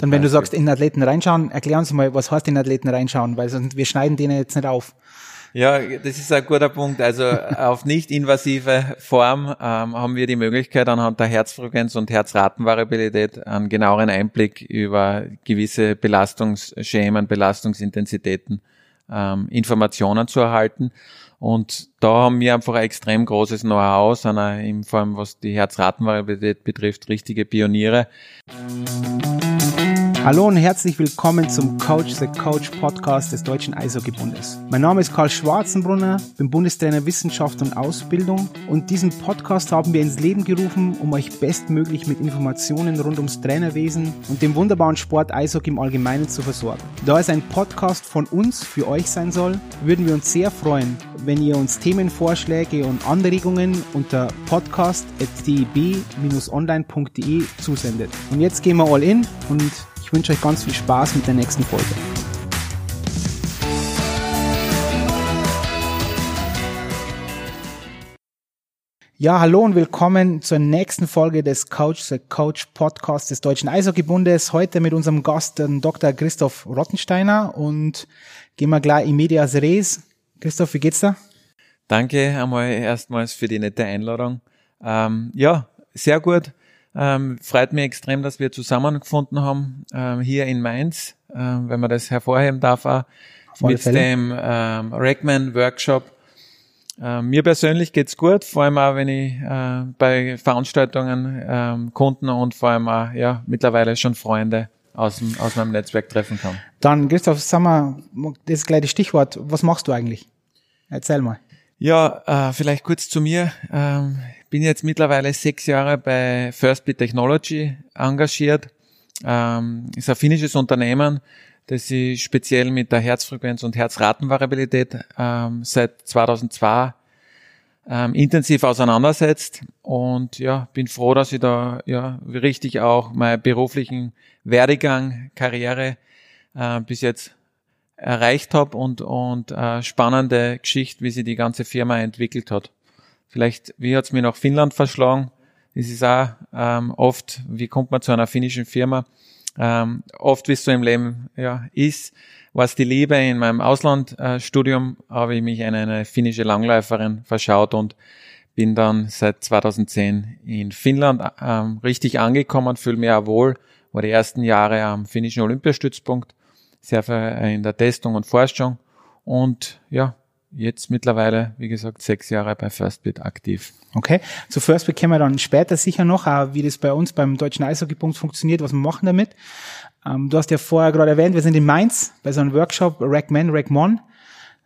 Dann, wenn du sagst, in Athleten reinschauen, erklär uns mal, was heißt in Athleten reinschauen, weil sonst, wir schneiden denen jetzt nicht auf. Ja, das ist ein guter Punkt. Also auf nicht invasive Form ähm, haben wir die Möglichkeit, anhand der Herzfrequenz und Herzratenvariabilität einen genaueren Einblick über gewisse Belastungsschemen, Belastungsintensitäten, ähm, Informationen zu erhalten. Und da haben wir einfach ein extrem großes Know-how, sind auch vor allem was die Herzratenvariabilität betrifft, richtige Pioniere. Hallo und herzlich willkommen zum Coach the Coach Podcast des Deutschen Eishockeybundes. Mein Name ist Karl Schwarzenbrunner, bin Bundestrainer Wissenschaft und Ausbildung und diesen Podcast haben wir ins Leben gerufen, um euch bestmöglich mit Informationen rund ums Trainerwesen und dem wunderbaren Sport Eishockey im Allgemeinen zu versorgen. Da es ein Podcast von uns für euch sein soll, würden wir uns sehr freuen, wenn ihr uns Themenvorschläge und Anregungen unter podcast.deb-online.de zusendet. Und jetzt gehen wir all in und ich wünsche euch ganz viel Spaß mit der nächsten Folge. Ja, hallo und willkommen zur nächsten Folge des Coach the Coach Podcast des Deutschen Eishockeybundes. Heute mit unserem Gast, Dr. Christoph Rottensteiner und gehen wir gleich in medias res. Christoph, wie geht's da? Danke einmal erstmals für die nette Einladung. Ähm, ja, sehr gut. Ähm, freut mich extrem, dass wir zusammengefunden haben ähm, hier in Mainz, ähm, wenn man das hervorheben darf, auch mit Fälle. dem ähm, Rackman Workshop. Ähm, mir persönlich geht's gut, vor allem auch, wenn ich äh, bei Veranstaltungen ähm, Kunden und vor allem auch ja, mittlerweile schon Freunde aus, dem, aus meinem Netzwerk treffen kann. Dann, Christoph, sag mal, das ist gleich das Stichwort. Was machst du eigentlich? Erzähl mal. Ja, äh, vielleicht kurz zu mir. Ähm, bin jetzt mittlerweile sechs Jahre bei Firstbit Technology engagiert. Ähm, ist ein finnisches Unternehmen, das sich speziell mit der Herzfrequenz und Herzratenvariabilität ähm, seit 2002 ähm, intensiv auseinandersetzt und ja, bin froh, dass ich da ja richtig auch meinen beruflichen Werdegang, Karriere äh, bis jetzt erreicht habe und, und äh, spannende Geschichte, wie sich die ganze Firma entwickelt hat. Vielleicht, wie hat's mir nach Finnland verschlagen? Das ist auch ähm, oft, wie kommt man zu einer finnischen Firma? Ähm, oft, wie es so im Leben ja, ist, was die Liebe in meinem Auslandstudium, äh, habe ich mich in eine finnische Langläuferin verschaut und bin dann seit 2010 in Finnland ähm, richtig angekommen, fühle mich auch wohl, war die ersten Jahre am finnischen Olympiastützpunkt, sehr viel in der Testung und Forschung und ja, jetzt mittlerweile, wie gesagt, sechs Jahre bei Firstbit aktiv. Okay, zu Firstbit kommen wir dann später sicher noch, wie das bei uns beim Deutschen Eishockeybund funktioniert, was wir machen damit. Ähm, du hast ja vorher gerade erwähnt, wir sind in Mainz bei so einem Workshop, RACMAN, RACMON,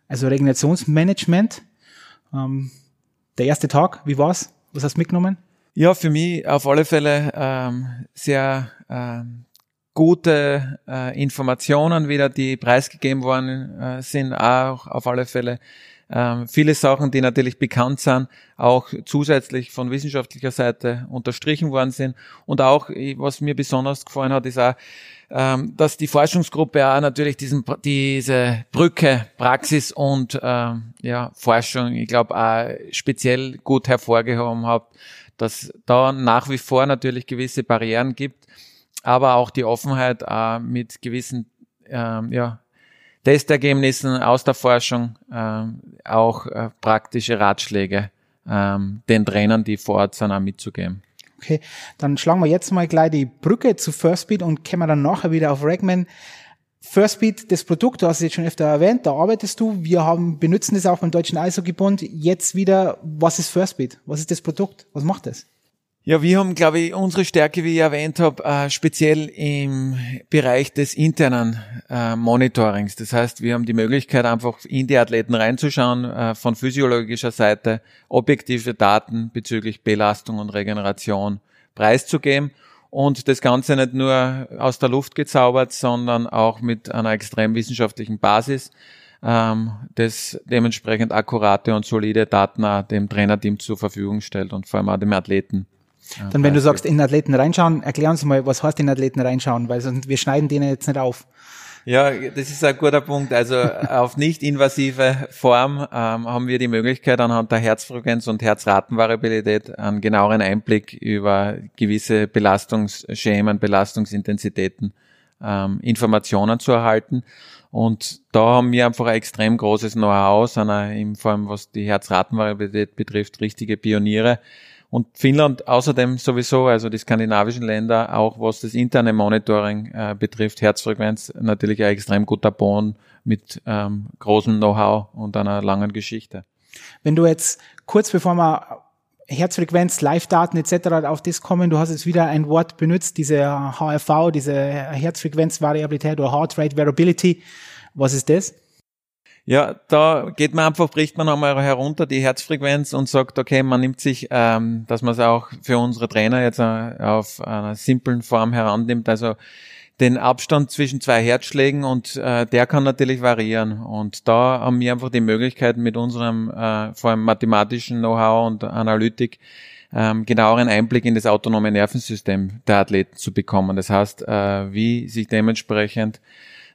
also Regenerationsmanagement. Ähm, der erste Tag, wie war's? Was hast du mitgenommen? Ja, für mich auf alle Fälle ähm, sehr ähm, gute äh, Informationen wieder, die preisgegeben worden äh, sind, auch auf alle Fälle. Ähm, viele Sachen, die natürlich bekannt sind, auch zusätzlich von wissenschaftlicher Seite unterstrichen worden sind. Und auch, was mir besonders gefallen hat, ist auch, ähm, dass die Forschungsgruppe auch natürlich diesen, diese Brücke Praxis und ähm, ja, Forschung, ich glaube, auch speziell gut hervorgehoben hat, dass da nach wie vor natürlich gewisse Barrieren gibt, aber auch die Offenheit äh, mit gewissen ähm, ja, Testergebnissen aus der Forschung, ähm, auch äh, praktische Ratschläge ähm, den Trainern, die vor Ort sind, auch mitzugeben. Okay, dann schlagen wir jetzt mal gleich die Brücke zu Firstbeat und kommen dann nachher wieder auf Ragman. Firstbeat, das Produkt, du hast es jetzt schon öfter erwähnt, da arbeitest du. Wir haben, benutzen das auch beim Deutschen Eishockeybund. Jetzt wieder, was ist Firstbeat? Was ist das Produkt? Was macht das? Ja, wir haben, glaube ich, unsere Stärke, wie ich erwähnt habe, äh, speziell im Bereich des internen äh, Monitorings. Das heißt, wir haben die Möglichkeit, einfach in die Athleten reinzuschauen, äh, von physiologischer Seite objektive Daten bezüglich Belastung und Regeneration preiszugeben und das Ganze nicht nur aus der Luft gezaubert, sondern auch mit einer extrem wissenschaftlichen Basis, ähm, das dementsprechend akkurate und solide Daten dem Trainerteam zur Verfügung stellt und vor allem auch dem Athleten. Dann, wenn du sagst, in Athleten reinschauen, erklär uns mal, was heißt in Athleten reinschauen, weil sonst, wir schneiden denen jetzt nicht auf. Ja, das ist ein guter Punkt. Also auf nicht invasive Form ähm, haben wir die Möglichkeit, anhand der Herzfrequenz und Herzratenvariabilität einen genaueren Einblick über gewisse Belastungsschemen, Belastungsintensitäten, ähm, Informationen zu erhalten. Und da haben wir einfach ein extrem großes Know-how, sind vor allem was die Herzratenvariabilität betrifft, richtige Pioniere. Und Finnland außerdem sowieso, also die skandinavischen Länder, auch was das interne Monitoring äh, betrifft, Herzfrequenz, natürlich ein extrem guter Boden mit ähm, großem Know-how und einer langen Geschichte. Wenn du jetzt kurz bevor wir Herzfrequenz, Live-Daten etc. auf das kommen, du hast jetzt wieder ein Wort benutzt, diese HRV, diese Herzfrequenzvariabilität oder Heart Rate Variability. Was ist das? Ja, da geht man einfach, bricht man einmal herunter die Herzfrequenz und sagt, okay, man nimmt sich, ähm, dass man es auch für unsere Trainer jetzt äh, auf einer simplen Form herannimmt, also den Abstand zwischen zwei Herzschlägen und äh, der kann natürlich variieren. Und da haben wir einfach die Möglichkeit mit unserem äh, vor allem mathematischen Know-how und Analytik ähm, genaueren Einblick in das autonome Nervensystem der Athleten zu bekommen. Das heißt, äh, wie sich dementsprechend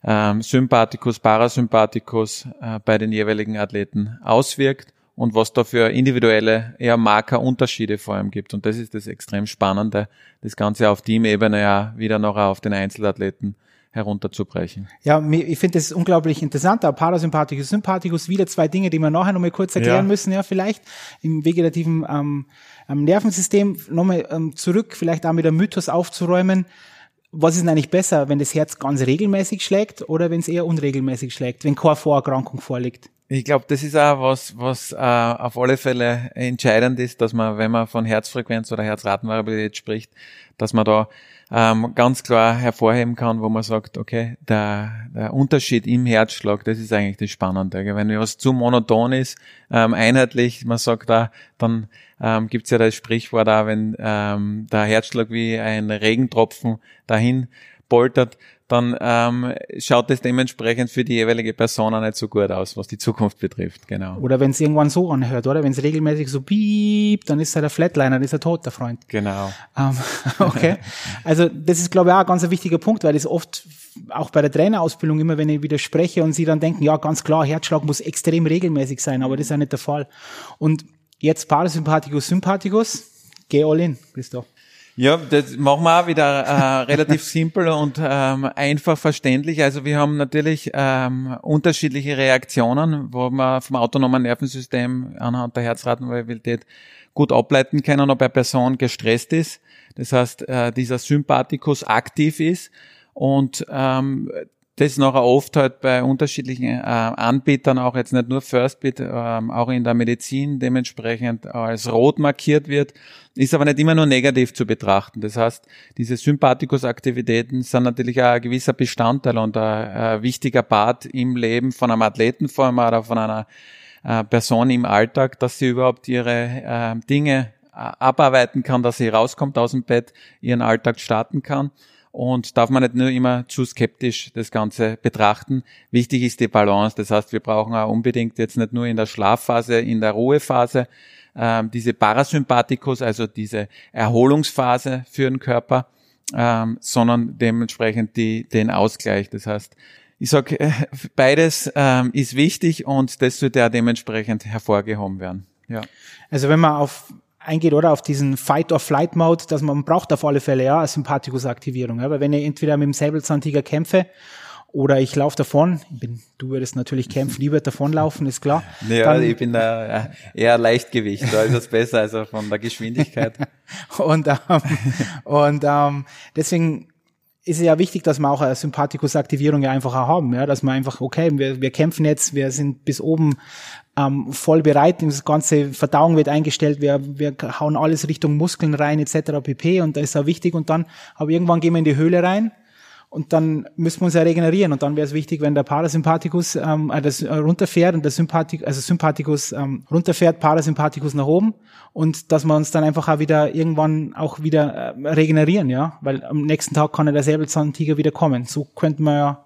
ähm, Sympathikus, Parasympathikus äh, bei den jeweiligen Athleten auswirkt und was da für individuelle eher Markerunterschiede vor allem gibt. Und das ist das extrem Spannende, das Ganze auf Teamebene ja wieder noch auf den Einzelathleten herunterzubrechen. Ja, ich finde das unglaublich interessant. Der Parasympathikus, Sympathikus, wieder zwei Dinge, die wir nachher nochmal kurz erklären ja. müssen, ja, vielleicht im vegetativen ähm, Nervensystem nochmal ähm, zurück, vielleicht auch mit einem Mythos aufzuräumen was ist denn eigentlich besser, wenn das Herz ganz regelmäßig schlägt oder wenn es eher unregelmäßig schlägt, wenn keine Vorerkrankung vorliegt? Ich glaube, das ist auch was, was äh, auf alle Fälle entscheidend ist, dass man, wenn man von Herzfrequenz oder Herzratenvariabilität spricht, dass man da ähm, ganz klar hervorheben kann, wo man sagt, okay, der, der Unterschied im Herzschlag, das ist eigentlich das Spannende. Wenn was zu monoton ist, ähm, einheitlich, man sagt da, dann ähm, gibt ja das Sprichwort da, wenn ähm, der Herzschlag wie ein Regentropfen dahin poltert, dann ähm, schaut es dementsprechend für die jeweilige Person auch nicht so gut aus, was die Zukunft betrifft, genau. Oder wenn es irgendwann so anhört, oder? Wenn es regelmäßig so piep, dann ist er der Flatliner, dann ist er tot, der Freund. Genau. Ähm, okay. Also das ist, glaube ich, auch ein ganz wichtiger Punkt, weil das oft auch bei der Trainerausbildung immer, wenn ich widerspreche und sie dann denken, ja, ganz klar, Herzschlag muss extrem regelmäßig sein, aber das ist ja nicht der Fall. Und Jetzt Parasympathikus, Sympathikus. Geh all in, Christoph. Ja, das machen wir auch wieder äh, relativ simpel und ähm, einfach verständlich. Also wir haben natürlich ähm, unterschiedliche Reaktionen, wo man vom autonomen Nervensystem anhand der Herzratenvariabilität gut ableiten können, ob eine Person gestresst ist. Das heißt, äh, dieser Sympathikus aktiv ist und ähm, das nachher oft halt bei unterschiedlichen äh, Anbietern, auch jetzt nicht nur Firstbit, ähm, auch in der Medizin dementsprechend als rot markiert wird, ist aber nicht immer nur negativ zu betrachten. Das heißt, diese Sympathikusaktivitäten sind natürlich auch ein gewisser Bestandteil und ein, ein wichtiger Part im Leben von einem Athleten vor allem oder von einer äh, Person im Alltag, dass sie überhaupt ihre äh, Dinge äh, abarbeiten kann, dass sie rauskommt aus dem Bett, ihren Alltag starten kann und darf man nicht nur immer zu skeptisch das Ganze betrachten. Wichtig ist die Balance. Das heißt, wir brauchen auch unbedingt jetzt nicht nur in der Schlafphase, in der Ruhephase ähm, diese Parasympathikus, also diese Erholungsphase für den Körper, ähm, sondern dementsprechend die, den Ausgleich. Das heißt, ich sage, äh, beides ähm, ist wichtig und das sollte ja dementsprechend hervorgehoben werden. Ja. Also wenn man auf eingeht, oder auf diesen Fight-or-Flight-Mode, dass man braucht auf alle Fälle ja eine Sympathikus-Aktivierung. Ja? Weil wenn ich entweder mit dem Säbelzahntiger kämpfe oder ich laufe davon, ich bin, du würdest natürlich kämpfen, ich würde davonlaufen, ist klar. Ja, Dann, ich bin da eher Leichtgewicht, da ist es besser, also von der Geschwindigkeit. und ähm, und ähm, deswegen ist ja wichtig, dass wir auch eine Sympathikus-Aktivierung ja einfach auch haben, ja, dass wir einfach, okay, wir, wir kämpfen jetzt, wir sind bis oben ähm, voll bereit, das ganze Verdauung wird eingestellt, wir, wir hauen alles Richtung Muskeln rein, etc. pp. Und da ist auch wichtig. Und dann, aber irgendwann gehen wir in die Höhle rein und dann müssen wir uns ja regenerieren. Und dann wäre es wichtig, wenn der Parasympathikus ähm, äh, das äh, runterfährt und der Sympathikus, also Sympathikus ähm, runterfährt, Parasympathikus nach oben und dass wir uns dann einfach auch wieder irgendwann auch wieder äh, regenerieren, ja, weil am nächsten Tag kann ja der Säbelzahntiger wieder kommen. So könnte man ja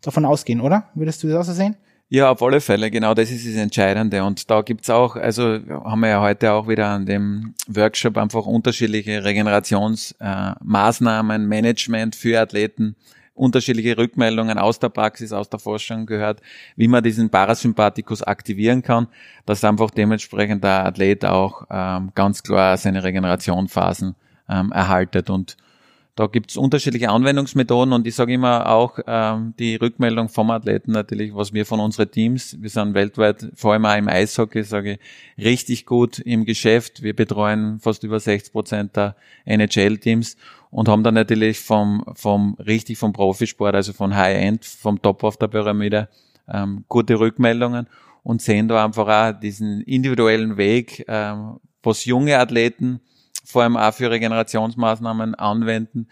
davon ausgehen, oder? Würdest du das auch so sehen? Ja, auf alle Fälle, genau, das ist das Entscheidende. Und da gibt's auch, also haben wir ja heute auch wieder an dem Workshop einfach unterschiedliche Regenerationsmaßnahmen, äh, Management für Athleten unterschiedliche Rückmeldungen aus der Praxis, aus der Forschung gehört, wie man diesen Parasympathikus aktivieren kann, dass einfach dementsprechend der Athlet auch ähm, ganz klar seine Regenerationphasen ähm, erhaltet und da gibt's unterschiedliche Anwendungsmethoden und ich sage immer auch ähm, die Rückmeldung vom Athleten natürlich, was wir von unseren Teams, wir sind weltweit, vor allem auch im Eishockey, sage ich, richtig gut im Geschäft. Wir betreuen fast über 60 Prozent der NHL-Teams und haben dann natürlich vom, vom richtig vom Profisport, also von High-End, vom Top auf der Pyramide, ähm, gute Rückmeldungen und sehen da einfach auch diesen individuellen Weg, ähm, was junge Athleten vor allem auch für Regenerationsmaßnahmen anwenden,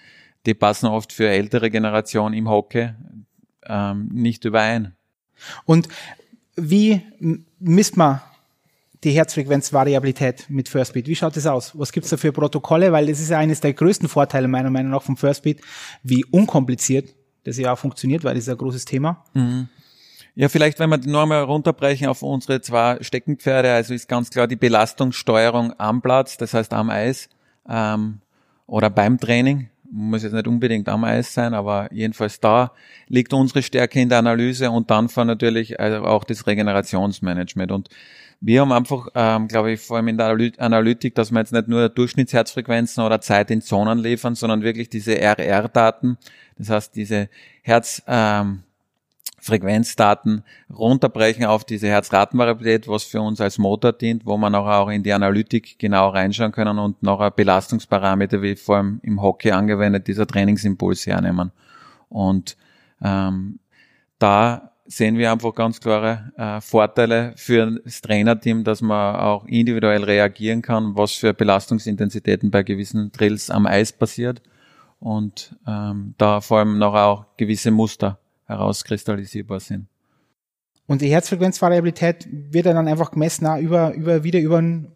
die passen oft für ältere Generationen im Hockey ähm, nicht überein. Und wie misst man die Herzfrequenzvariabilität mit Firstbeat? Wie schaut das aus? Was gibt's da für Protokolle? Weil das ist ja eines der größten Vorteile meiner Meinung nach vom Firstbeat, wie unkompliziert das ja auch funktioniert, weil das ist ein großes Thema. Mhm. Ja, vielleicht, wenn wir die Norme runterbrechen auf unsere zwei Steckenpferde, also ist ganz klar die Belastungssteuerung am Platz, das heißt am Eis ähm, oder beim Training. Muss jetzt nicht unbedingt am Eis sein, aber jedenfalls da liegt unsere Stärke in der Analyse und dann von natürlich also auch das Regenerationsmanagement. Und wir haben einfach, ähm, glaube ich, vor allem in der Analytik, dass wir jetzt nicht nur Durchschnittsherzfrequenzen oder Zeit in Zonen liefern, sondern wirklich diese RR-Daten, das heißt diese Herz, ähm, Frequenzdaten runterbrechen auf diese Herzratenvariabilität, was für uns als Motor dient, wo man auch in die Analytik genau reinschauen können und noch Belastungsparameter, wie vor allem im Hockey angewendet, dieser Trainingsimpuls hernehmen. Und ähm, da sehen wir einfach ganz klare äh, Vorteile für das Trainerteam, dass man auch individuell reagieren kann, was für Belastungsintensitäten bei gewissen Drills am Eis passiert und ähm, da vor allem noch auch gewisse Muster herauskristallisierbar sind. Und die Herzfrequenzvariabilität wird dann einfach gemessen über, über, wieder über einen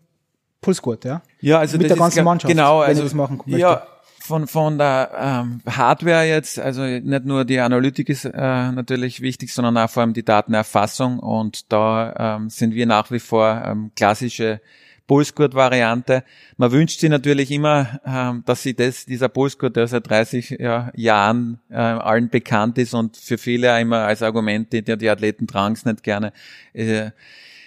Pulsgurt, ja? Ja, also mit der ganzen Mannschaft, genau, also, das machen möchte. Ja, von, von der ähm, Hardware jetzt, also nicht nur die Analytik ist äh, natürlich wichtig, sondern auch vor allem die Datenerfassung und da ähm, sind wir nach wie vor ähm, klassische Pulsgurt-Variante. Man wünscht sich natürlich immer, ähm, dass sie das, dieser Pulsgurt, der seit 30 ja, Jahren äh, allen bekannt ist und für viele immer als Argument, die, die Athleten tragen es nicht gerne. Äh,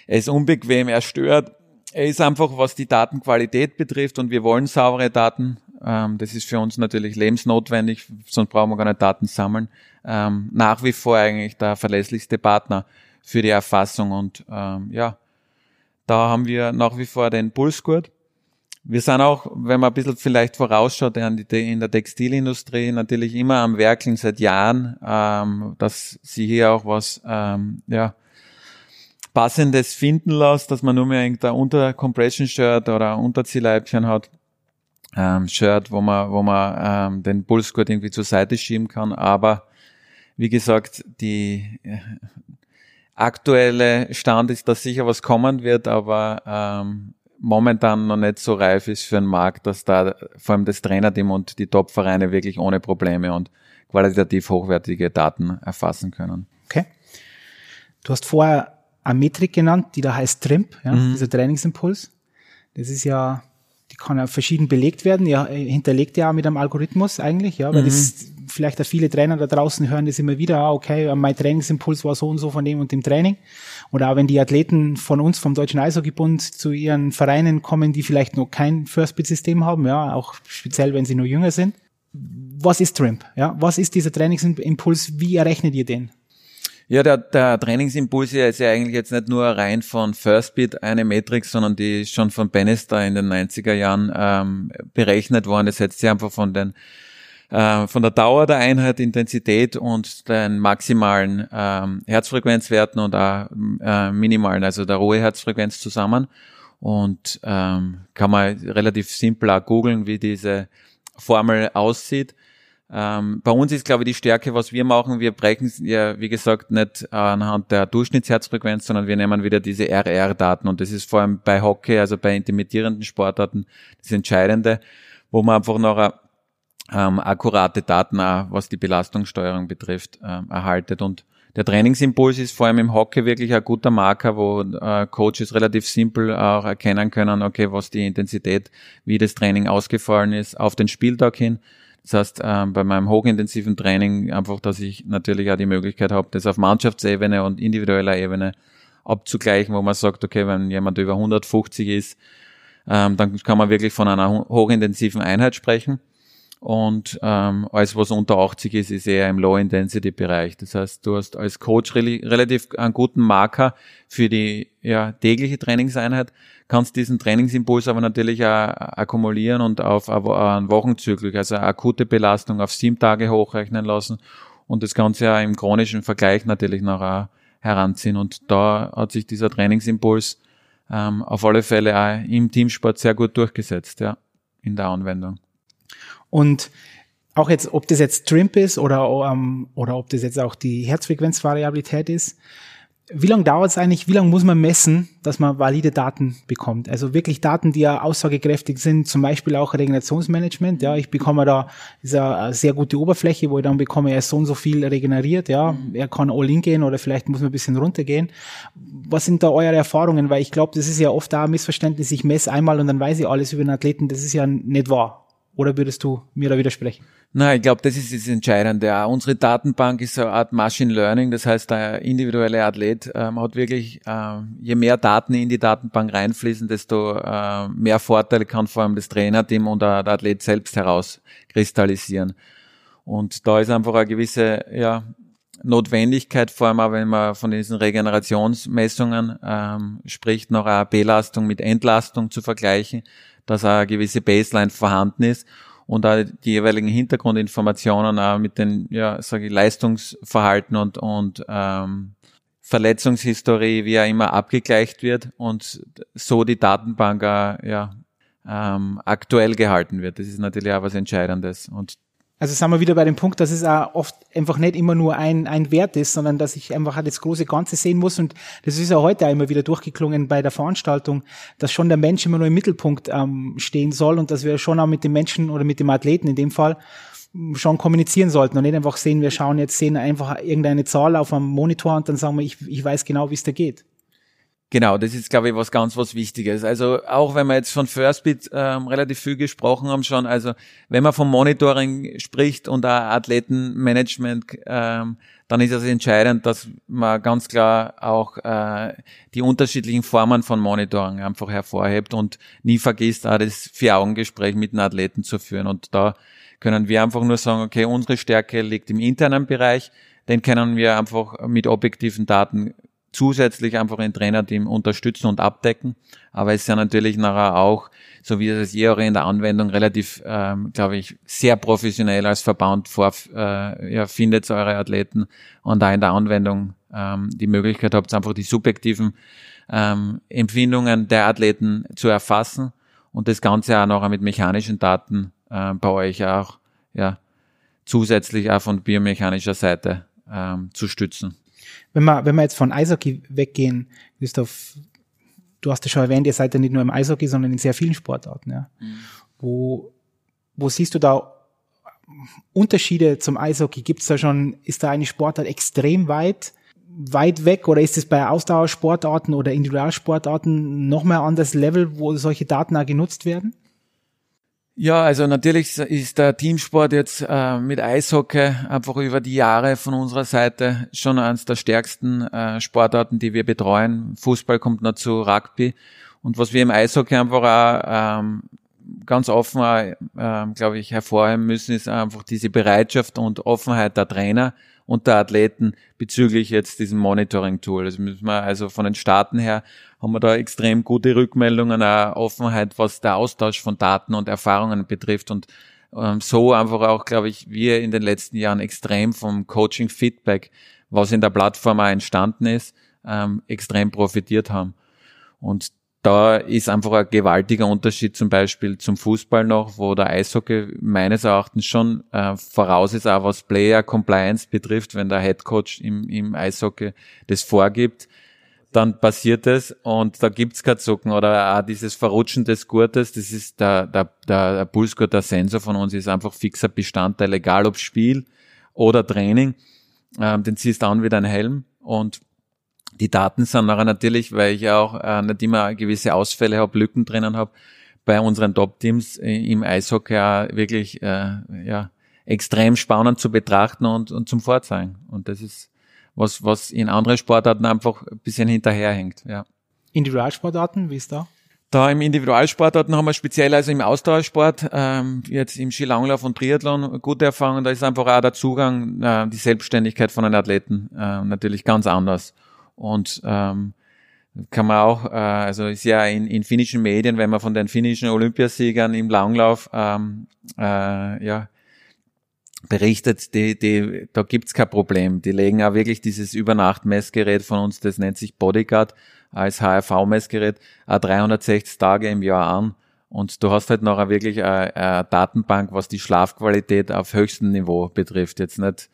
er ist unbequem, er stört. Er ist einfach, was die Datenqualität betrifft und wir wollen saubere Daten. Ähm, das ist für uns natürlich lebensnotwendig, sonst brauchen wir gar nicht Daten sammeln. Ähm, nach wie vor eigentlich der verlässlichste Partner für die Erfassung und ja, da haben wir nach wie vor den Pulsgurt. Wir sind auch, wenn man ein bisschen vielleicht vorausschaut in der Textilindustrie, natürlich immer am Werkeln seit Jahren, ähm, dass sie hier auch was ähm, ja, Passendes finden lässt, dass man nur mehr irgendein Unter-Compression-Shirt oder Unterziehleibchen hat. Ähm, Shirt, wo man, wo man ähm, den Pulsgurt irgendwie zur Seite schieben kann. Aber wie gesagt, die aktuelle Stand ist, dass sicher was kommen wird, aber ähm, momentan noch nicht so reif ist für den Markt, dass da vor allem das Trainerteam und die Top-Vereine wirklich ohne Probleme und qualitativ hochwertige Daten erfassen können. Okay. Du hast vorher eine Metrik genannt, die da heißt TRIMP, ja, mhm. dieser Trainingsimpuls. Das ist ja, die kann ja verschieden belegt werden, ja, hinterlegt ja auch mit einem Algorithmus eigentlich, ja, weil mhm. das vielleicht auch viele Trainer da draußen hören das immer wieder, ah, okay, mein Trainingsimpuls war so und so von dem und dem Training. Oder auch wenn die Athleten von uns, vom Deutschen Eishockeybund, zu ihren Vereinen kommen, die vielleicht noch kein First-Bit-System haben, ja, auch speziell, wenn sie nur jünger sind. Was ist TRIMP? Ja, was ist dieser Trainingsimpuls? Wie errechnet ihr den? Ja, der, der Trainingsimpuls ist ja eigentlich jetzt nicht nur rein von Firstbeat eine Metrik, sondern die ist schon von Bannister in den 90er Jahren ähm, berechnet worden. Das setzt sich einfach von den äh, von der Dauer der Einheit, Intensität und den maximalen ähm, Herzfrequenzwerten und auch äh, minimalen, also der Ruheherzfrequenz zusammen. Und ähm, kann man relativ simpel auch googeln, wie diese Formel aussieht. Ähm, bei uns ist, glaube ich, die Stärke, was wir machen, wir brechen ja, wie gesagt, nicht anhand der Durchschnittsherzfrequenz, sondern wir nehmen wieder diese RR-Daten und das ist vor allem bei Hockey, also bei intermittierenden Sportarten, das Entscheidende, wo man einfach noch ähm, akkurate Daten, auch, was die Belastungssteuerung betrifft, ähm, erhaltet. Und der Trainingsimpuls ist vor allem im Hockey wirklich ein guter Marker, wo äh, Coaches relativ simpel auch erkennen können, okay, was die Intensität, wie das Training ausgefallen ist, auf den Spieltag hin. Das heißt, ähm, bei meinem hochintensiven Training einfach, dass ich natürlich auch die Möglichkeit habe, das auf Mannschaftsebene und individueller Ebene abzugleichen, wo man sagt, okay, wenn jemand über 150 ist, ähm, dann kann man wirklich von einer hochintensiven Einheit sprechen. Und ähm, alles, was unter 80 ist, ist eher im Low-Intensity-Bereich. Das heißt, du hast als Coach re relativ einen guten Marker für die ja, tägliche Trainingseinheit, kannst diesen Trainingsimpuls aber natürlich auch akkumulieren und auf einen Wochenzyklus, also eine akute Belastung auf sieben Tage hochrechnen lassen und das Ganze ja im chronischen Vergleich natürlich noch heranziehen. Und da hat sich dieser Trainingsimpuls ähm, auf alle Fälle auch im Teamsport sehr gut durchgesetzt, ja, in der Anwendung. Und auch jetzt, ob das jetzt Trimp ist oder, ähm, oder ob das jetzt auch die Herzfrequenzvariabilität ist, wie lange dauert es eigentlich, wie lange muss man messen, dass man valide Daten bekommt? Also wirklich Daten, die ja aussagekräftig sind, zum Beispiel auch Regenerationsmanagement. Ja, ich bekomme da ist eine sehr gute Oberfläche, wo ich dann bekomme, er ist so und so viel regeneriert. Ja, mhm. er kann all in gehen oder vielleicht muss man ein bisschen runtergehen. Was sind da eure Erfahrungen? Weil ich glaube, das ist ja oft da ein Missverständnis. Ich messe einmal und dann weiß ich alles über den Athleten. Das ist ja nicht wahr. Oder würdest du mir da widersprechen? Na, ich glaube, das ist das Entscheidende. Auch unsere Datenbank ist so eine Art Machine Learning. Das heißt, der individuelle Athlet ähm, hat wirklich, äh, je mehr Daten in die Datenbank reinfließen, desto äh, mehr Vorteile kann vor allem das Trainerteam und der, der Athlet selbst herauskristallisieren. Und da ist einfach eine gewisse ja, Notwendigkeit, vor allem auch wenn man von diesen Regenerationsmessungen ähm, spricht, noch eine Belastung mit Entlastung zu vergleichen dass eine gewisse Baseline vorhanden ist und auch die jeweiligen Hintergrundinformationen auch mit den, ja, sage ich, Leistungsverhalten und, und ähm, Verletzungshistorie, wie er immer abgegleicht wird und so die Datenbank auch, ja, ähm, aktuell gehalten wird. Das ist natürlich auch was Entscheidendes. Und also sind wir wieder bei dem Punkt, dass es auch oft einfach nicht immer nur ein, ein Wert ist, sondern dass ich einfach das große Ganze sehen muss. Und das ist ja heute auch immer wieder durchgeklungen bei der Veranstaltung, dass schon der Mensch immer nur im Mittelpunkt ähm, stehen soll und dass wir schon auch mit dem Menschen oder mit dem Athleten in dem Fall schon kommunizieren sollten und nicht einfach sehen, wir schauen jetzt, sehen einfach irgendeine Zahl auf einem Monitor und dann sagen wir, ich, ich weiß genau, wie es da geht. Genau, das ist, glaube ich, was ganz was Wichtiges. Also auch wenn wir jetzt von Firstbit ähm, relativ viel gesprochen haben schon, also wenn man vom Monitoring spricht und auch Athletenmanagement, ähm, dann ist es entscheidend, dass man ganz klar auch äh, die unterschiedlichen Formen von Monitoring einfach hervorhebt und nie vergisst, auch das Vier-Augen-Gespräch mit den Athleten zu führen. Und da können wir einfach nur sagen, okay, unsere Stärke liegt im internen Bereich, den können wir einfach mit objektiven Daten zusätzlich einfach ein Trainerteam unterstützen und abdecken. Aber es ist ja natürlich nachher auch, so wie es je auch in der Anwendung relativ, ähm, glaube ich, sehr professionell als Verband vor, äh, ja, findet eure Athleten und da in der Anwendung ähm, die Möglichkeit habt, einfach die subjektiven ähm, Empfindungen der Athleten zu erfassen und das Ganze auch noch mit mechanischen Daten äh, bei euch auch ja, zusätzlich auch von biomechanischer Seite ähm, zu stützen wenn wir, wenn wir jetzt von Eishockey weggehen, Christoph, du hast ja schon erwähnt, ihr seid ja nicht nur im Eishockey, sondern in sehr vielen Sportarten, ja. Mhm. Wo, wo siehst du da Unterschiede zum Eishockey? Gibt es da schon, ist da eine Sportart extrem weit, weit weg oder ist es bei Ausdauersportarten oder Individualsportarten noch mal ein anderes Level, wo solche Daten auch genutzt werden? Ja, also natürlich ist der Teamsport jetzt äh, mit Eishockey einfach über die Jahre von unserer Seite schon eines der stärksten äh, Sportarten, die wir betreuen. Fußball kommt noch zu Rugby. Und was wir im Eishockey einfach auch ähm, ganz offen, äh, glaube ich, hervorheben müssen, ist einfach diese Bereitschaft und Offenheit der Trainer und der Athleten bezüglich jetzt diesem Monitoring-Tool. Das müssen wir also von den Staaten her haben wir da extrem gute Rückmeldungen, eine Offenheit, was der Austausch von Daten und Erfahrungen betrifft und ähm, so einfach auch, glaube ich, wir in den letzten Jahren extrem vom Coaching-Feedback, was in der Plattform auch entstanden ist, ähm, extrem profitiert haben. Und da ist einfach ein gewaltiger Unterschied zum Beispiel zum Fußball noch, wo der Eishockey meines Erachtens schon äh, voraus ist, auch was Player Compliance betrifft, wenn der Head Coach im, im Eishockey das vorgibt, dann passiert es und da gibt's kein Zucken. Oder auch dieses Verrutschen des Gurtes, das ist der, der, der Pulsgurt, der Sensor von uns ist einfach fixer Bestandteil, egal ob Spiel oder Training, ähm, den ziehst du an wie dein Helm. Und die Daten sind nachher natürlich, weil ich ja auch äh, nicht immer gewisse Ausfälle habe, Lücken drinnen habe, bei unseren Top-Teams äh, im Eishockey auch wirklich äh, ja, extrem spannend zu betrachten und, und zum Vorzeigen. Und das ist was, was in anderen Sportarten einfach ein bisschen hinterherhängt, ja. Individualsportarten, wie ist da? Da im Individualsportarten haben wir speziell also im Ausdauersport, ähm, jetzt im Skilanglauf und Triathlon gute Erfahrungen. Da ist einfach auch der Zugang, äh, die Selbstständigkeit von einem Athleten äh, natürlich ganz anders. Und ähm, kann man auch, äh, also ist ja in, in finnischen Medien, wenn man von den finnischen Olympiasiegern im Langlauf ähm, äh, ja, berichtet, die, die, da gibt's kein Problem. Die legen auch wirklich dieses Übernacht-Messgerät von uns, das nennt sich Bodyguard, als HRV-Messgerät, 360 Tage im Jahr an. Und du hast halt noch wirklich eine, eine Datenbank, was die Schlafqualität auf höchstem Niveau betrifft. Jetzt nicht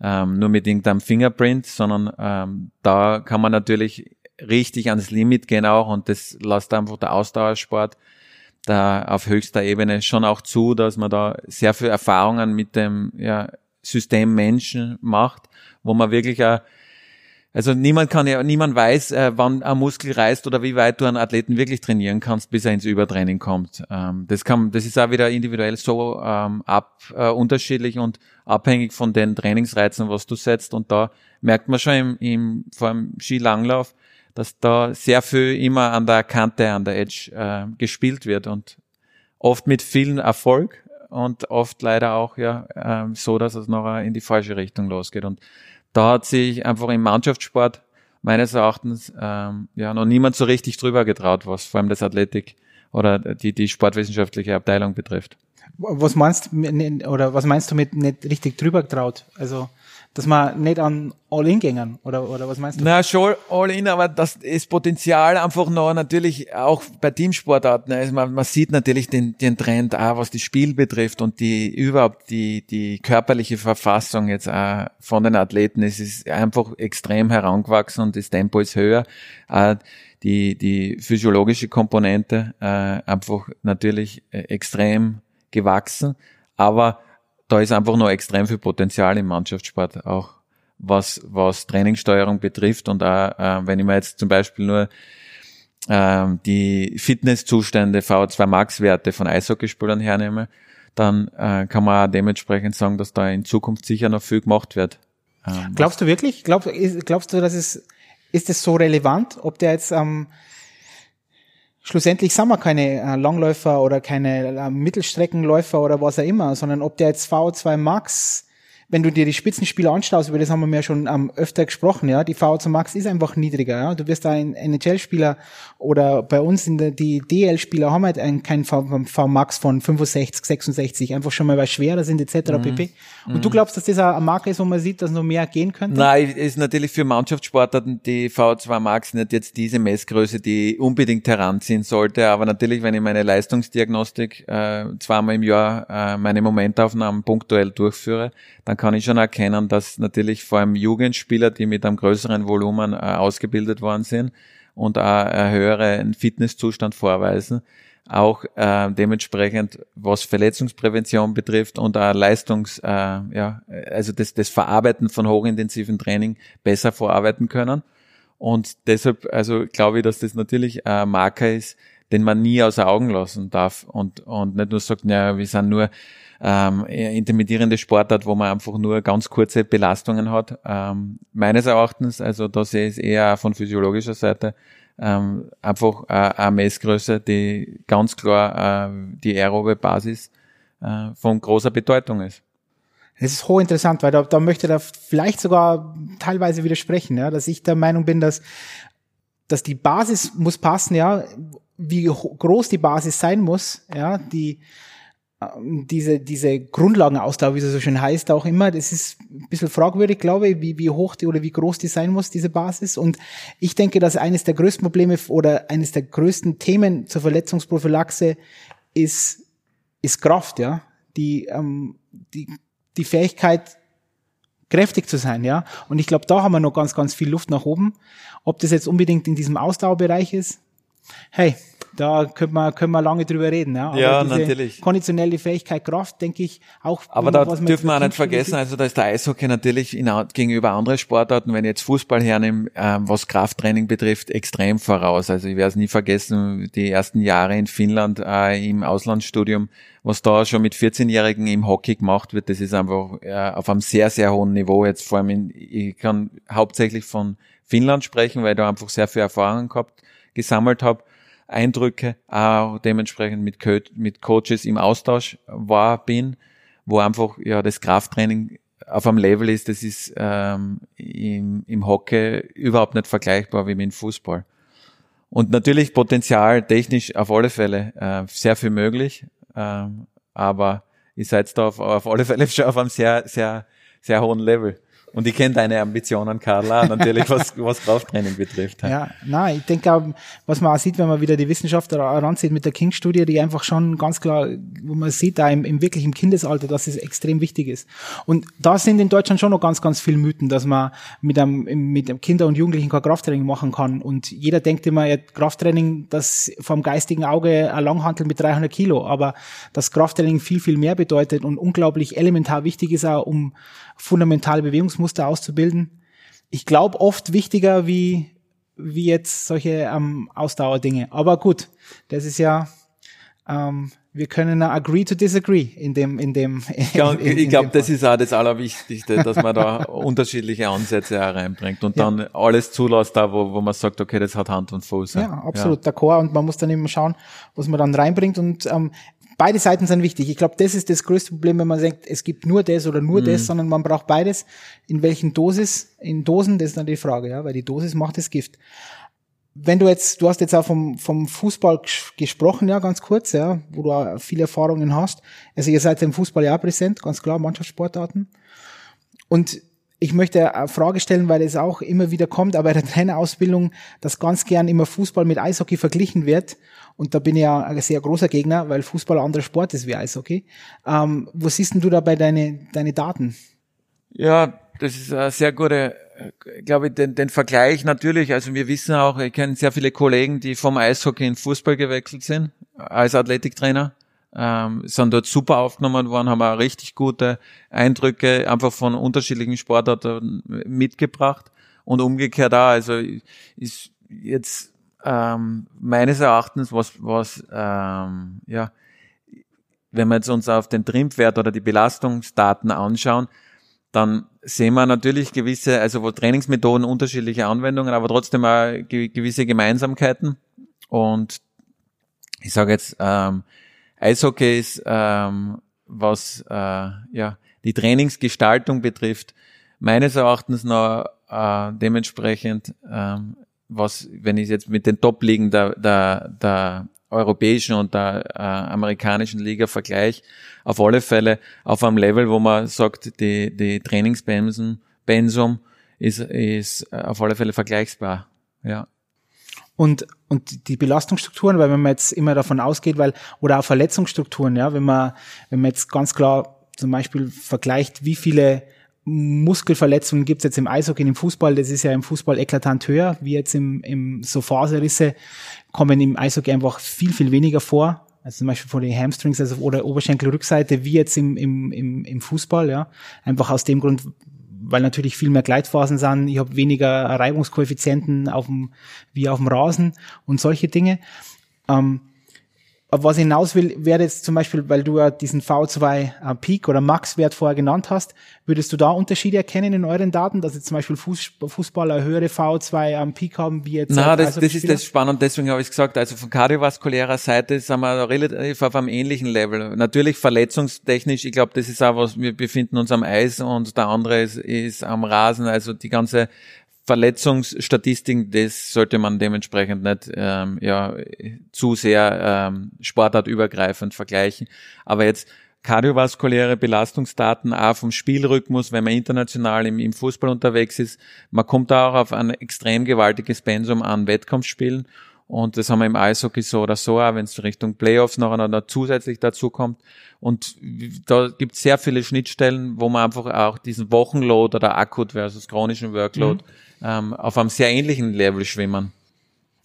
ähm, nur mit irgendeinem Fingerprint, sondern ähm, da kann man natürlich richtig ans Limit gehen auch und das lässt einfach der Ausdauersport da auf höchster Ebene schon auch zu, dass man da sehr viel Erfahrungen mit dem ja, System Menschen macht, wo man wirklich auch also niemand kann ja, niemand weiß, äh, wann ein Muskel reißt oder wie weit du einen Athleten wirklich trainieren kannst, bis er ins Übertraining kommt. Ähm, das kann, das ist auch wieder individuell so ähm, ab, äh, unterschiedlich und abhängig von den Trainingsreizen, was du setzt. Und da merkt man schon im, im vor allem Skilanglauf, dass da sehr viel immer an der Kante, an der Edge äh, gespielt wird und oft mit vielen Erfolg und oft leider auch ja äh, so, dass es noch in die falsche Richtung losgeht. Und da hat sich einfach im Mannschaftssport meines Erachtens ähm, ja noch niemand so richtig drüber getraut, was vor allem das Athletik oder die, die sportwissenschaftliche Abteilung betrifft. Was meinst oder was meinst du mit nicht richtig drüber getraut? Also dass man nicht an All-In gängen oder, oder was meinst du? Na, schon All-In, aber das ist Potenzial einfach noch natürlich auch bei Teamsportarten. Also man, man sieht natürlich den, den Trend auch, was das Spiel betrifft und die überhaupt die, die körperliche Verfassung jetzt auch von den Athleten. Es ist einfach extrem herangewachsen und das Tempo ist höher. Die, die physiologische Komponente äh, einfach natürlich äh, extrem gewachsen. Aber da ist einfach noch extrem viel Potenzial im Mannschaftssport, auch was, was Trainingssteuerung betrifft und auch, äh, wenn ich mir jetzt zum Beispiel nur ähm, die Fitnesszustände, VO2 Max-Werte von Eishockeyspielern hernehme, dann äh, kann man auch dementsprechend sagen, dass da in Zukunft sicher noch viel gemacht wird. Ähm, glaubst du wirklich? Glaub, glaubst du, dass es, ist es so relevant, ob der jetzt ähm, schlussendlich sind wir keine äh, Langläufer oder keine äh, Mittelstreckenläufer oder was auch immer, sondern ob der jetzt V2 Max wenn du dir die Spitzenspieler anschaust, über das haben wir ja schon ähm, öfter gesprochen, ja, die VO2 Max ist einfach niedriger, ja. Du wirst da ein NHL-Spieler oder bei uns in der, die DL-Spieler haben halt ein, kein v, Max von 65, 66, einfach schon mal weil schwerer sind etc. Mhm. pp. Und mhm. du glaubst, dass das eine Marke ist, wo man sieht, dass noch mehr gehen könnte? Nein, ist natürlich für Mannschaftssportarten die VO2 Max nicht jetzt diese Messgröße, die unbedingt heranziehen sollte, aber natürlich, wenn ich meine Leistungsdiagnostik äh, zweimal im Jahr äh, meine Momentaufnahmen punktuell durchführe, dann kann ich schon erkennen, dass natürlich vor allem Jugendspieler, die mit einem größeren Volumen äh, ausgebildet worden sind und auch einen höheren Fitnesszustand vorweisen, auch äh, dementsprechend, was Verletzungsprävention betrifft und auch Leistungs, äh, ja, also das, das Verarbeiten von hochintensiven Training besser vorarbeiten können. Und deshalb, also glaube ich, dass das natürlich ein Marker ist, den man nie außer Augen lassen darf und, und nicht nur sagt, naja, wir sind nur ähm, intermittierende Sportart, wo man einfach nur ganz kurze Belastungen hat. Ähm, meines Erachtens, also da sehe ich es eher von physiologischer Seite, ähm, einfach äh, eine Messgröße, die ganz klar äh, die aerobe Basis äh, von großer Bedeutung ist. Es ist hochinteressant, weil da, da möchte da vielleicht sogar teilweise widersprechen, ja, dass ich der Meinung bin, dass, dass die Basis muss passen, ja, wie groß die Basis sein muss, ja, die, diese, diese Grundlagenausdauer, wie es so schön heißt, auch immer, das ist ein bisschen fragwürdig, glaube ich, wie, wie hoch die oder wie groß die sein muss, diese Basis. Und ich denke, dass eines der größten Probleme oder eines der größten Themen zur Verletzungsprophylaxe ist, ist Kraft, ja. Die, ähm, die, die Fähigkeit, kräftig zu sein, ja. Und ich glaube, da haben wir noch ganz, ganz viel Luft nach oben. Ob das jetzt unbedingt in diesem Ausdauerbereich ist, hey, da können wir, können wir lange drüber reden. Ja, Aber ja natürlich. Konditionelle Fähigkeit, Kraft, denke ich, auch. Aber da dürfen wir auch nicht vergessen, also da ist der Eishockey natürlich in, gegenüber anderen Sportarten, wenn ich jetzt Fußball hernehme, äh, was Krafttraining betrifft, extrem voraus. Also ich werde es nie vergessen, die ersten Jahre in Finnland äh, im Auslandsstudium, was da schon mit 14-Jährigen im Hockey gemacht wird, das ist einfach äh, auf einem sehr, sehr hohen Niveau. Jetzt vor allem, in, ich kann hauptsächlich von Finnland sprechen, weil ich da einfach sehr viel Erfahrung gehabt, gesammelt habe. Eindrücke, auch dementsprechend mit, Co mit Coaches im Austausch war, bin, wo einfach ja das Krafttraining auf einem Level ist, das ist ähm, im, im Hockey überhaupt nicht vergleichbar wie mit dem Fußball. Und natürlich Potenzial technisch auf alle Fälle äh, sehr viel möglich, ähm, aber ihr seid da auf, auf alle Fälle schon auf einem sehr, sehr, sehr hohen Level. Und ich kenne deine Ambitionen, Carla, natürlich, was, was Krafttraining betrifft. Ja, nein, ich denke auch, was man auch sieht, wenn man wieder die Wissenschaftler heranzieht mit der King-Studie, die einfach schon ganz klar, wo man sieht, da im, im wirklich im Kindesalter, dass es extrem wichtig ist. Und da sind in Deutschland schon noch ganz, ganz viele Mythen, dass man mit einem, mit einem Kinder und Jugendlichen kein Krafttraining machen kann. Und jeder denkt immer, ja, Krafttraining, das vom geistigen Auge ein Langhantel mit 300 Kilo. Aber das Krafttraining viel, viel mehr bedeutet und unglaublich elementar wichtig ist auch, um fundamentale Bewegungsmuster auszubilden. Ich glaube oft wichtiger wie wie jetzt solche ähm, Ausdauerdinge. Aber gut, das ist ja ähm, wir können agree to disagree in dem in dem. In, ja, in, ich glaube, das ist auch das Allerwichtigste, dass man da unterschiedliche Ansätze hereinbringt und ja. dann alles zulässt, da wo, wo man sagt, okay, das hat Hand und Fuß. Ja, absolut, ja. d'accord. Und man muss dann immer schauen, was man dann reinbringt. Und ähm, beide Seiten sind wichtig. Ich glaube, das ist das größte Problem, wenn man denkt, es gibt nur das oder nur mhm. das, sondern man braucht beides. In welchen Dosis? In Dosen, das ist dann die Frage, ja, weil die Dosis macht das Gift. Wenn du jetzt, du hast jetzt auch vom, vom Fußball gesprochen, ja, ganz kurz, ja, wo du auch viele Erfahrungen hast. Also ihr seid im Fußball ja auch präsent, ganz klar, Mannschaftssportarten. Und ich möchte eine Frage stellen, weil es auch immer wieder kommt, aber in der Trainerausbildung, dass ganz gern immer Fußball mit Eishockey verglichen wird. Und da bin ich ja ein sehr großer Gegner, weil Fußball ein anderer Sport ist wie Eishockey. Ähm, wo siehst denn du dabei deine, deine Daten? Ja, das ist eine sehr gute, glaube ich, den, den Vergleich natürlich. Also wir wissen auch, ich kenne sehr viele Kollegen, die vom Eishockey in Fußball gewechselt sind, als Athletiktrainer. Ähm, sind dort super aufgenommen worden, haben auch richtig gute Eindrücke einfach von unterschiedlichen Sportarten mitgebracht und umgekehrt auch. Also ist jetzt ähm, meines Erachtens, was, was ähm, ja, wenn wir jetzt uns auf den Trimpwert oder die Belastungsdaten anschauen, dann sehen wir natürlich gewisse, also wo Trainingsmethoden unterschiedliche Anwendungen, aber trotzdem auch gewisse Gemeinsamkeiten. Und ich sage jetzt, ähm, Eishockey ist, ähm, was äh, ja die Trainingsgestaltung betrifft, meines Erachtens noch äh, dementsprechend ähm, was, wenn ich jetzt mit den Top-Ligen der, der, der europäischen und der äh, amerikanischen Liga vergleiche, auf alle Fälle auf einem Level, wo man sagt, die, die Trainingspensum Pensum ist, ist auf alle Fälle vergleichbar. Ja. Und, und die Belastungsstrukturen, weil wenn man jetzt immer davon ausgeht, weil, oder auch Verletzungsstrukturen, ja, wenn man, wenn man jetzt ganz klar zum Beispiel vergleicht, wie viele Muskelverletzungen gibt es jetzt im Eishockey, im Fußball, das ist ja im Fußball eklatant höher, wie jetzt im, im so Faserrisse kommen im Eishockey einfach viel, viel weniger vor. Also zum Beispiel von den Hamstrings also, oder Oberschenkelrückseite, wie jetzt im, im, im, im Fußball, ja. Einfach aus dem Grund, weil natürlich viel mehr Gleitphasen sind, ich habe weniger Reibungskoeffizienten auf dem, wie auf dem Rasen und solche Dinge. Ähm, was ich hinaus will, wäre jetzt zum Beispiel, weil du ja diesen V2 äh, Peak oder Max-Wert vorher genannt hast, würdest du da Unterschiede erkennen in euren Daten, dass jetzt zum Beispiel Fuß, Fußballer höhere V2 am Peak haben, wie jetzt? Na, das, das ist das spannend, deswegen habe ich gesagt, also von kardiovaskulärer Seite sind wir relativ auf einem ähnlichen Level. Natürlich verletzungstechnisch, ich glaube, das ist auch was, wir befinden uns am Eis und der andere ist, ist am Rasen, also die ganze Verletzungsstatistiken, das sollte man dementsprechend nicht ähm, ja, zu sehr ähm, sportartübergreifend vergleichen. Aber jetzt kardiovaskuläre Belastungsdaten auch vom Spielrhythmus, wenn man international im, im Fußball unterwegs ist, man kommt da auch auf ein extrem gewaltiges Pensum an Wettkampfspielen und das haben wir im Eishockey so oder so, auch wenn es Richtung Playoffs noch, noch zusätzlich dazu kommt. Und da gibt es sehr viele Schnittstellen, wo man einfach auch diesen Wochenload oder Akut versus chronischen Workload mhm ähm, auf einem sehr ähnlichen Level schwimmen.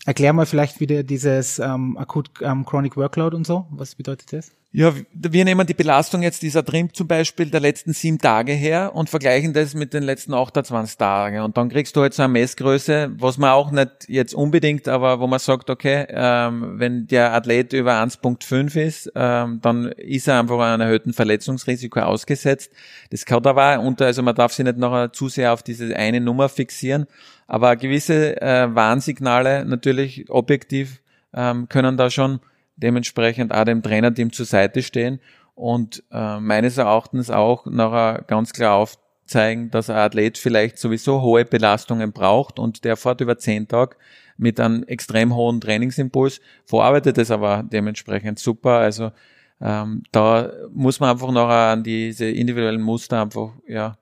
Erklär mal vielleicht wieder dieses ähm, Akut ähm, Chronic Workload und so. Was bedeutet das? Ja, wir nehmen die Belastung jetzt dieser Trimp zum Beispiel der letzten sieben Tage her und vergleichen das mit den letzten 28 Tagen. Und dann kriegst du halt so eine Messgröße, was man auch nicht jetzt unbedingt, aber wo man sagt, okay, ähm, wenn der Athlet über 1.5 ist, ähm, dann ist er einfach einem erhöhten Verletzungsrisiko ausgesetzt. Das kann aber unter, also man darf sich nicht noch zu sehr auf diese eine Nummer fixieren, aber gewisse äh, Warnsignale natürlich objektiv ähm, können da schon dementsprechend auch dem Trainerteam zur Seite stehen und äh, meines Erachtens auch nachher ganz klar aufzeigen, dass ein Athlet vielleicht sowieso hohe Belastungen braucht und der fährt über zehn Tage mit einem extrem hohen Trainingsimpuls, verarbeitet es aber dementsprechend super. Also ähm, da muss man einfach noch an diese individuellen Muster einfach ja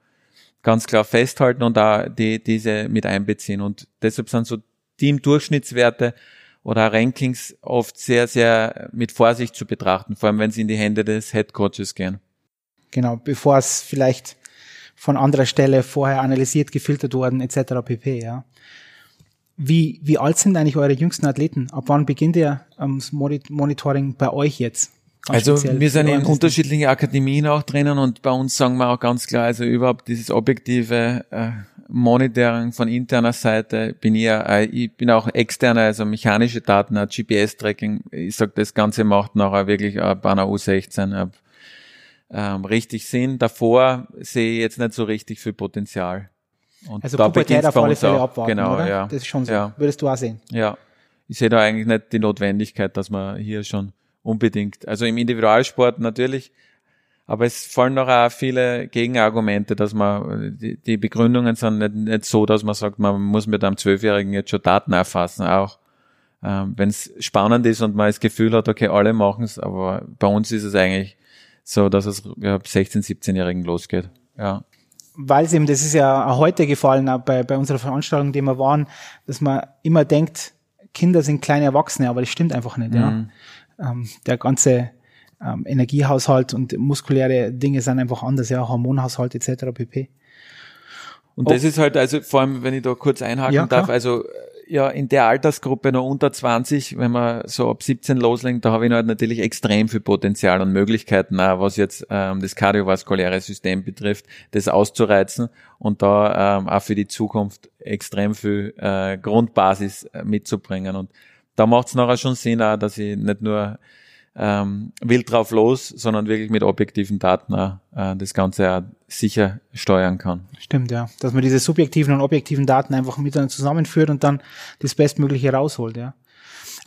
ganz klar festhalten und da die, diese mit einbeziehen. Und deshalb sind so Team-Durchschnittswerte oder Rankings oft sehr, sehr mit Vorsicht zu betrachten, vor allem wenn sie in die Hände des Head Coaches gehen. Genau, bevor es vielleicht von anderer Stelle vorher analysiert, gefiltert worden, etc. pp. Ja. Wie, wie alt sind eigentlich eure jüngsten Athleten? Ab wann beginnt ihr ähm, das Monitoring bei euch jetzt? Also wir sind in unterschiedlichen Akademien auch drinnen und bei uns sagen wir auch ganz klar, also überhaupt dieses objektive äh, Monitoring von interner Seite bin ich, äh, ich bin auch externer, also mechanische Daten, GPS-Tracking. Ich sag, das Ganze macht nachher wirklich bei einer U16 äh, ähm, richtig Sinn. Davor sehe ich jetzt nicht so richtig viel Potenzial. Und also da Pubertät auf alle Fälle abwarten, genau, oder? Ja. Das ist schon so. Ja. Würdest du auch sehen? Ja. Ich sehe da eigentlich nicht die Notwendigkeit, dass man hier schon unbedingt, also im Individualsport natürlich, aber es fallen noch auch viele Gegenargumente, dass man, die, die Begründungen sind nicht, nicht, so, dass man sagt, man muss mit einem Zwölfjährigen jetzt schon Daten erfassen, auch ähm, wenn es spannend ist und man das Gefühl hat, okay, alle machen es, aber bei uns ist es eigentlich so, dass es ja, 16-, 17-Jährigen losgeht. Ja. Weil es eben, das ist ja heute gefallen, auch bei, bei unserer Veranstaltung, die wir waren, dass man immer denkt, Kinder sind kleine Erwachsene, aber das stimmt einfach nicht. Mhm. Ja. Ähm, der ganze ähm, Energiehaushalt und muskuläre Dinge sind einfach anders, ja, Hormonhaushalt etc. pp. Und das oh. ist halt, also vor allem, wenn ich da kurz einhaken ja, darf, also ja, in der Altersgruppe noch unter 20, wenn man so ab 17 loslegt, da habe ich halt natürlich extrem viel Potenzial und Möglichkeiten, auch was jetzt ähm, das kardiovaskuläre System betrifft, das auszureizen und da ähm, auch für die Zukunft extrem viel äh, Grundbasis äh, mitzubringen. Und da macht es nachher schon Sinn, auch, dass ich nicht nur ähm, wild drauf los, sondern wirklich mit objektiven Daten äh, das Ganze auch sicher steuern kann. Stimmt, ja. Dass man diese subjektiven und objektiven Daten einfach miteinander zusammenführt und dann das Bestmögliche rausholt, ja.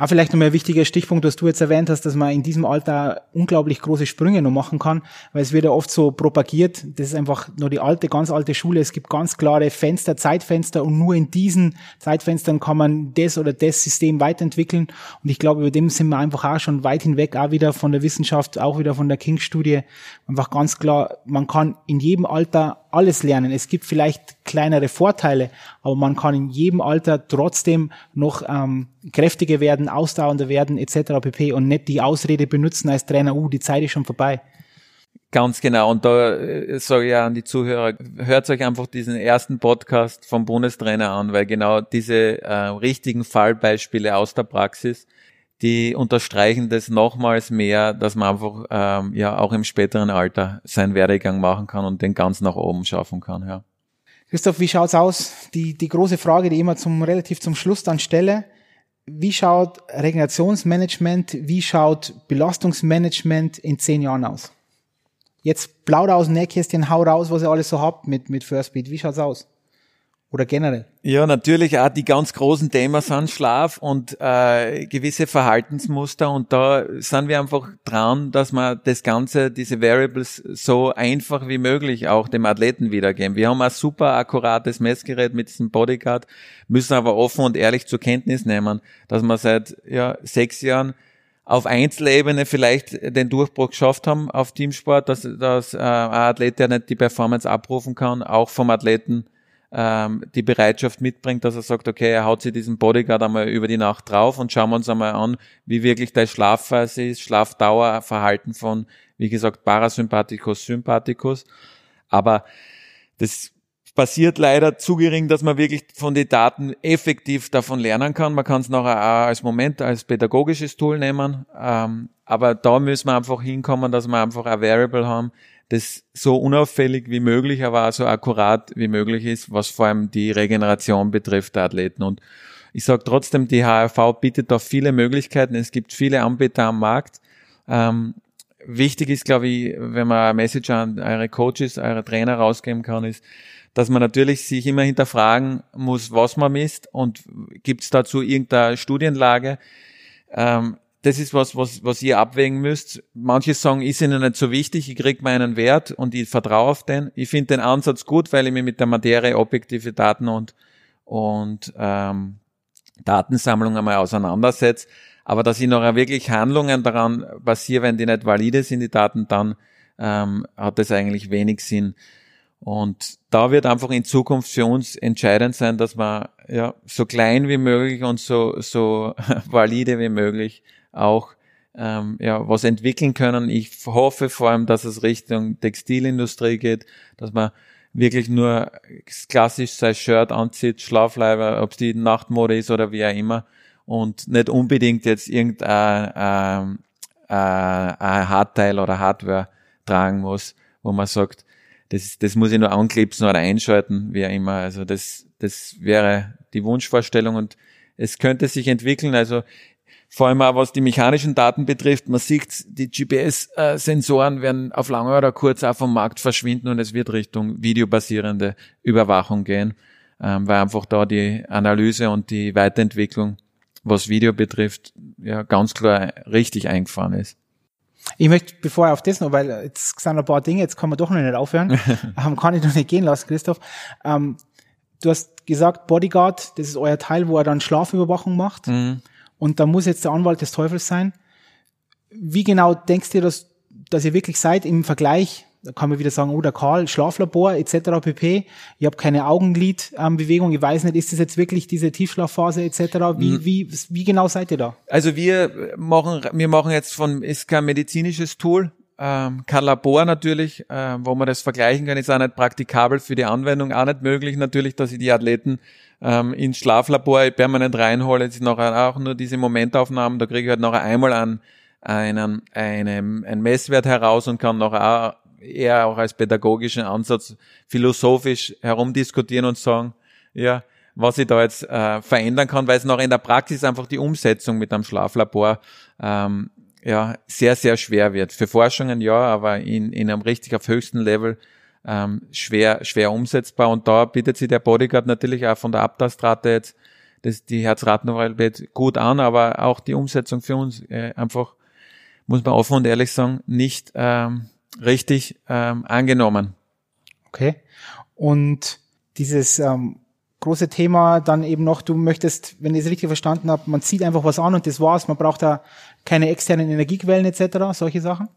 Auch vielleicht nochmal ein wichtiger Stichpunkt, was du jetzt erwähnt hast, dass man in diesem Alter unglaublich große Sprünge noch machen kann, weil es wird ja oft so propagiert, das ist einfach nur die alte, ganz alte Schule, es gibt ganz klare Fenster, Zeitfenster und nur in diesen Zeitfenstern kann man das oder das System weiterentwickeln. Und ich glaube, über dem sind wir einfach auch schon weit hinweg, auch wieder von der Wissenschaft, auch wieder von der King-Studie, einfach ganz klar, man kann in jedem Alter alles lernen. Es gibt vielleicht kleinere Vorteile, aber man kann in jedem Alter trotzdem noch ähm, kräftiger werden, ausdauernder werden etc. pp. und nicht die Ausrede benutzen als Trainer, uh, die Zeit ist schon vorbei. Ganz genau. Und da äh, sage ich ja an die Zuhörer, hört euch einfach diesen ersten Podcast vom Bundestrainer an, weil genau diese äh, richtigen Fallbeispiele aus der Praxis, die unterstreichen das nochmals mehr, dass man einfach ähm, ja auch im späteren Alter seinen Werdegang machen kann und den ganz nach oben schaffen kann. Ja. Christoph, wie schaut's aus? Die, die große Frage, die ich immer zum relativ zum Schluss dann stelle. Wie schaut Regenerationsmanagement, wie schaut Belastungsmanagement in zehn Jahren aus? Jetzt plauder aus dem Nähkästchen, hau raus, was ihr alles so habt mit, mit First Beat. Wie schaut's aus? Oder generell? Ja, natürlich auch die ganz großen Themen sind Schlaf und äh, gewisse Verhaltensmuster und da sind wir einfach dran, dass wir das Ganze, diese Variables so einfach wie möglich auch dem Athleten wiedergeben. Wir haben ein super akkurates Messgerät mit diesem Bodyguard, müssen aber offen und ehrlich zur Kenntnis nehmen, dass wir seit ja, sechs Jahren auf Einzelebene vielleicht den Durchbruch geschafft haben auf Teamsport, dass, dass äh, ein Athlet, der nicht die Performance abrufen kann, auch vom Athleten ähm, die Bereitschaft mitbringt, dass er sagt, okay, er haut sich diesen Bodyguard einmal über die Nacht drauf und schauen wir uns einmal an, wie wirklich der Schlafphase ist, Schlafdauer, Verhalten von, wie gesagt, Parasympathikus, Sympathikus. Aber das passiert leider zu gering, dass man wirklich von den Daten effektiv davon lernen kann. Man kann es nachher auch als Moment, als pädagogisches Tool nehmen. Ähm, aber da müssen wir einfach hinkommen, dass wir einfach ein Variable haben, das so unauffällig wie möglich, aber auch so akkurat wie möglich ist, was vor allem die Regeneration betrifft der Athleten. Und ich sage trotzdem, die HRV bietet da viele Möglichkeiten. Es gibt viele Anbieter am Markt. Ähm, wichtig ist, glaube ich, wenn man eine Message an eure Coaches, eure Trainer rausgeben kann, ist, dass man natürlich sich immer hinterfragen muss, was man misst und gibt es dazu irgendeine Studienlage. Ähm, das ist was, was, was ihr abwägen müsst. Manche sagen, ist ihnen nicht so wichtig, ich krieg meinen Wert und ich vertraue auf den. Ich finde den Ansatz gut, weil ich mich mit der Materie objektive Daten und, und ähm, Datensammlung einmal auseinandersetze. Aber dass ich noch wirklich Handlungen daran basiere, wenn die nicht valide sind, die Daten, dann ähm, hat das eigentlich wenig Sinn. Und da wird einfach in Zukunft für uns entscheidend sein, dass wir ja so klein wie möglich und so so valide wie möglich auch ähm, ja was entwickeln können. Ich hoffe vor allem, dass es Richtung Textilindustrie geht, dass man wirklich nur klassisch sein Shirt anzieht, Schlafleiber, ob es die Nachtmode ist oder wie auch immer und nicht unbedingt jetzt irgendein ähm, äh, ein Hardteil oder Hardware tragen muss, wo man sagt, das, das muss ich nur anklipsen oder einschalten, wie auch immer. Also das, das wäre die Wunschvorstellung und es könnte sich entwickeln. Also vor allem auch was die mechanischen Daten betrifft, man sieht, die GPS-Sensoren werden auf lange oder kurz auch vom Markt verschwinden und es wird Richtung videobasierende Überwachung gehen, ähm, weil einfach da die Analyse und die Weiterentwicklung, was Video betrifft, ja ganz klar richtig eingefahren ist. Ich möchte, bevor er auf das noch, weil jetzt sind ein paar Dinge, jetzt kann man doch noch nicht aufhören, ähm, kann ich noch nicht gehen lassen, Christoph. Ähm, du hast gesagt, Bodyguard, das ist euer Teil, wo er dann Schlafüberwachung macht. Mhm. Und da muss jetzt der Anwalt des Teufels sein. Wie genau denkst du, dass, dass ihr wirklich seid im Vergleich da kann man wieder sagen, oh, der Karl, Schlaflabor etc. pp. Ich habe keine Augenlidbewegung. ich weiß nicht, ist das jetzt wirklich diese Tiefschlafphase etc. Wie, mhm. wie, wie genau seid ihr da? Also wir machen, wir machen jetzt von, ist kein medizinisches Tool, ähm, kein Labor natürlich, äh, wo man das vergleichen kann, ist auch nicht praktikabel für die Anwendung, auch nicht möglich natürlich, dass ich die Athleten ähm, ins Schlaflabor permanent reinhole. Ist nachher auch nur diese Momentaufnahmen, da kriege ich halt nachher einmal an einen, einen, einen Messwert heraus und kann nachher auch eher auch als pädagogischen Ansatz philosophisch herumdiskutieren und sagen, ja, was ich da jetzt äh, verändern kann, weil es noch in der Praxis einfach die Umsetzung mit einem Schlaflabor ähm, ja sehr, sehr schwer wird. Für Forschungen ja, aber in, in einem richtig auf höchstem Level ähm, schwer, schwer umsetzbar. Und da bietet sich der Bodyguard natürlich auch von der Abtastrate jetzt das, die Herzratenrate gut an, aber auch die Umsetzung für uns äh, einfach, muss man offen und ehrlich sagen, nicht ähm, richtig ähm, angenommen. Okay. Und dieses ähm, große Thema dann eben noch, du möchtest, wenn ich es richtig verstanden habe, man zieht einfach was an und das war's, man braucht da keine externen Energiequellen etc., solche Sachen?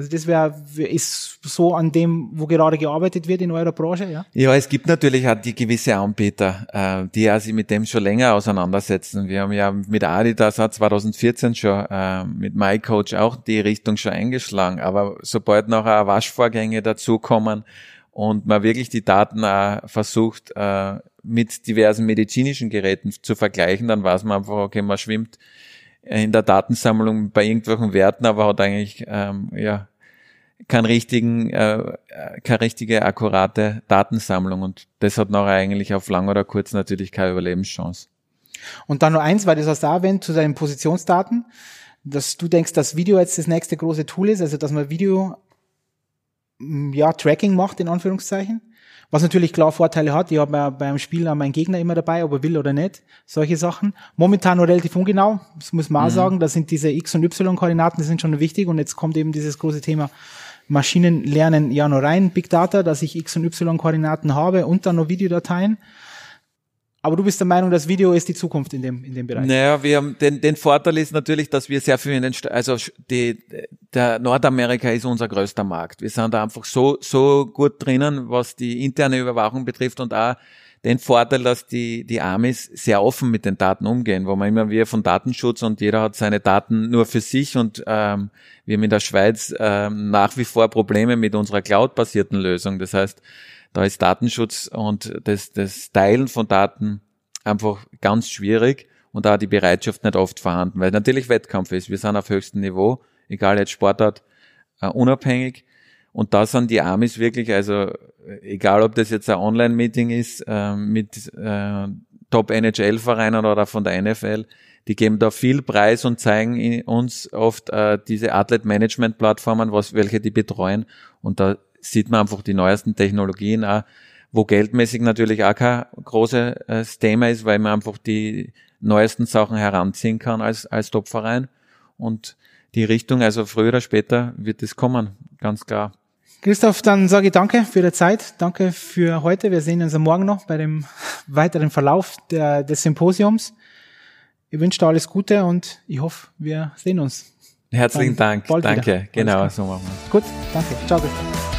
Also das wäre ist so an dem, wo gerade gearbeitet wird in eurer Branche, ja? Ja, es gibt natürlich auch die gewisse Anbieter, äh, die ja sich mit dem schon länger auseinandersetzen. Wir haben ja mit Adidas auch 2014 schon äh, mit MyCoach auch die Richtung schon eingeschlagen. Aber sobald noch Waschvorgänge dazukommen und man wirklich die Daten auch versucht, äh, mit diversen medizinischen Geräten zu vergleichen, dann weiß man einfach, okay, man schwimmt in der Datensammlung bei irgendwelchen Werten, aber hat eigentlich ähm, ja keinen richtigen, äh, keine richtige akkurate Datensammlung und das hat nachher eigentlich auf lang oder kurz natürlich keine Überlebenschance. Und dann nur eins, weil du das da erwähnt, zu deinen Positionsdaten, dass du denkst, dass Video jetzt das nächste große Tool ist, also dass man Video ja, Tracking macht, in Anführungszeichen. Was natürlich klar Vorteile hat. Ich habe ja beim Spiel auch meinen Gegner immer dabei, ob er will oder nicht. Solche Sachen. Momentan nur relativ ungenau. Das muss man auch mhm. sagen. Da sind diese X- und Y-Koordinaten, die sind schon wichtig. Und jetzt kommt eben dieses große Thema Maschinenlernen ja noch rein. Big Data, dass ich X- und Y-Koordinaten habe und dann noch Videodateien. Aber du bist der Meinung, das Video ist die Zukunft in dem, in dem Bereich? Naja, wir haben, den, den Vorteil ist natürlich, dass wir sehr viel in den, also die, der Nordamerika ist unser größter Markt. Wir sind da einfach so, so gut drinnen, was die interne Überwachung betrifft und auch den Vorteil, dass die, die Amis sehr offen mit den Daten umgehen, wo man immer wir von Datenschutz und jeder hat seine Daten nur für sich und ähm, wir haben in der Schweiz ähm, nach wie vor Probleme mit unserer Cloud-basierten Lösung. Das heißt, da ist Datenschutz und das, das Teilen von Daten einfach ganz schwierig und da die Bereitschaft nicht oft vorhanden, weil natürlich Wettkampf ist. Wir sind auf höchstem Niveau, egal jetzt Sportart, uh, unabhängig. Und da sind die Amis wirklich, also egal ob das jetzt ein Online-Meeting ist äh, mit äh, Top-NHL-Vereinen oder von der NFL, die geben da viel Preis und zeigen uns oft äh, diese Athlet-Management-Plattformen, was, welche die betreuen. Und da sieht man einfach die neuesten Technologien auch, wo geldmäßig natürlich auch kein großes Thema ist, weil man einfach die neuesten Sachen heranziehen kann als, als Top-Verein. Und die Richtung, also früher oder später wird es kommen, ganz klar. Christoph, dann sage ich danke für die Zeit. Danke für heute. Wir sehen uns am Morgen noch bei dem weiteren Verlauf der, des Symposiums. Ich wünsche dir alles Gute und ich hoffe, wir sehen uns. Herzlichen Dank. Danke. Wieder. Genau, so machen wir Gut, danke. Ciao. Christoph.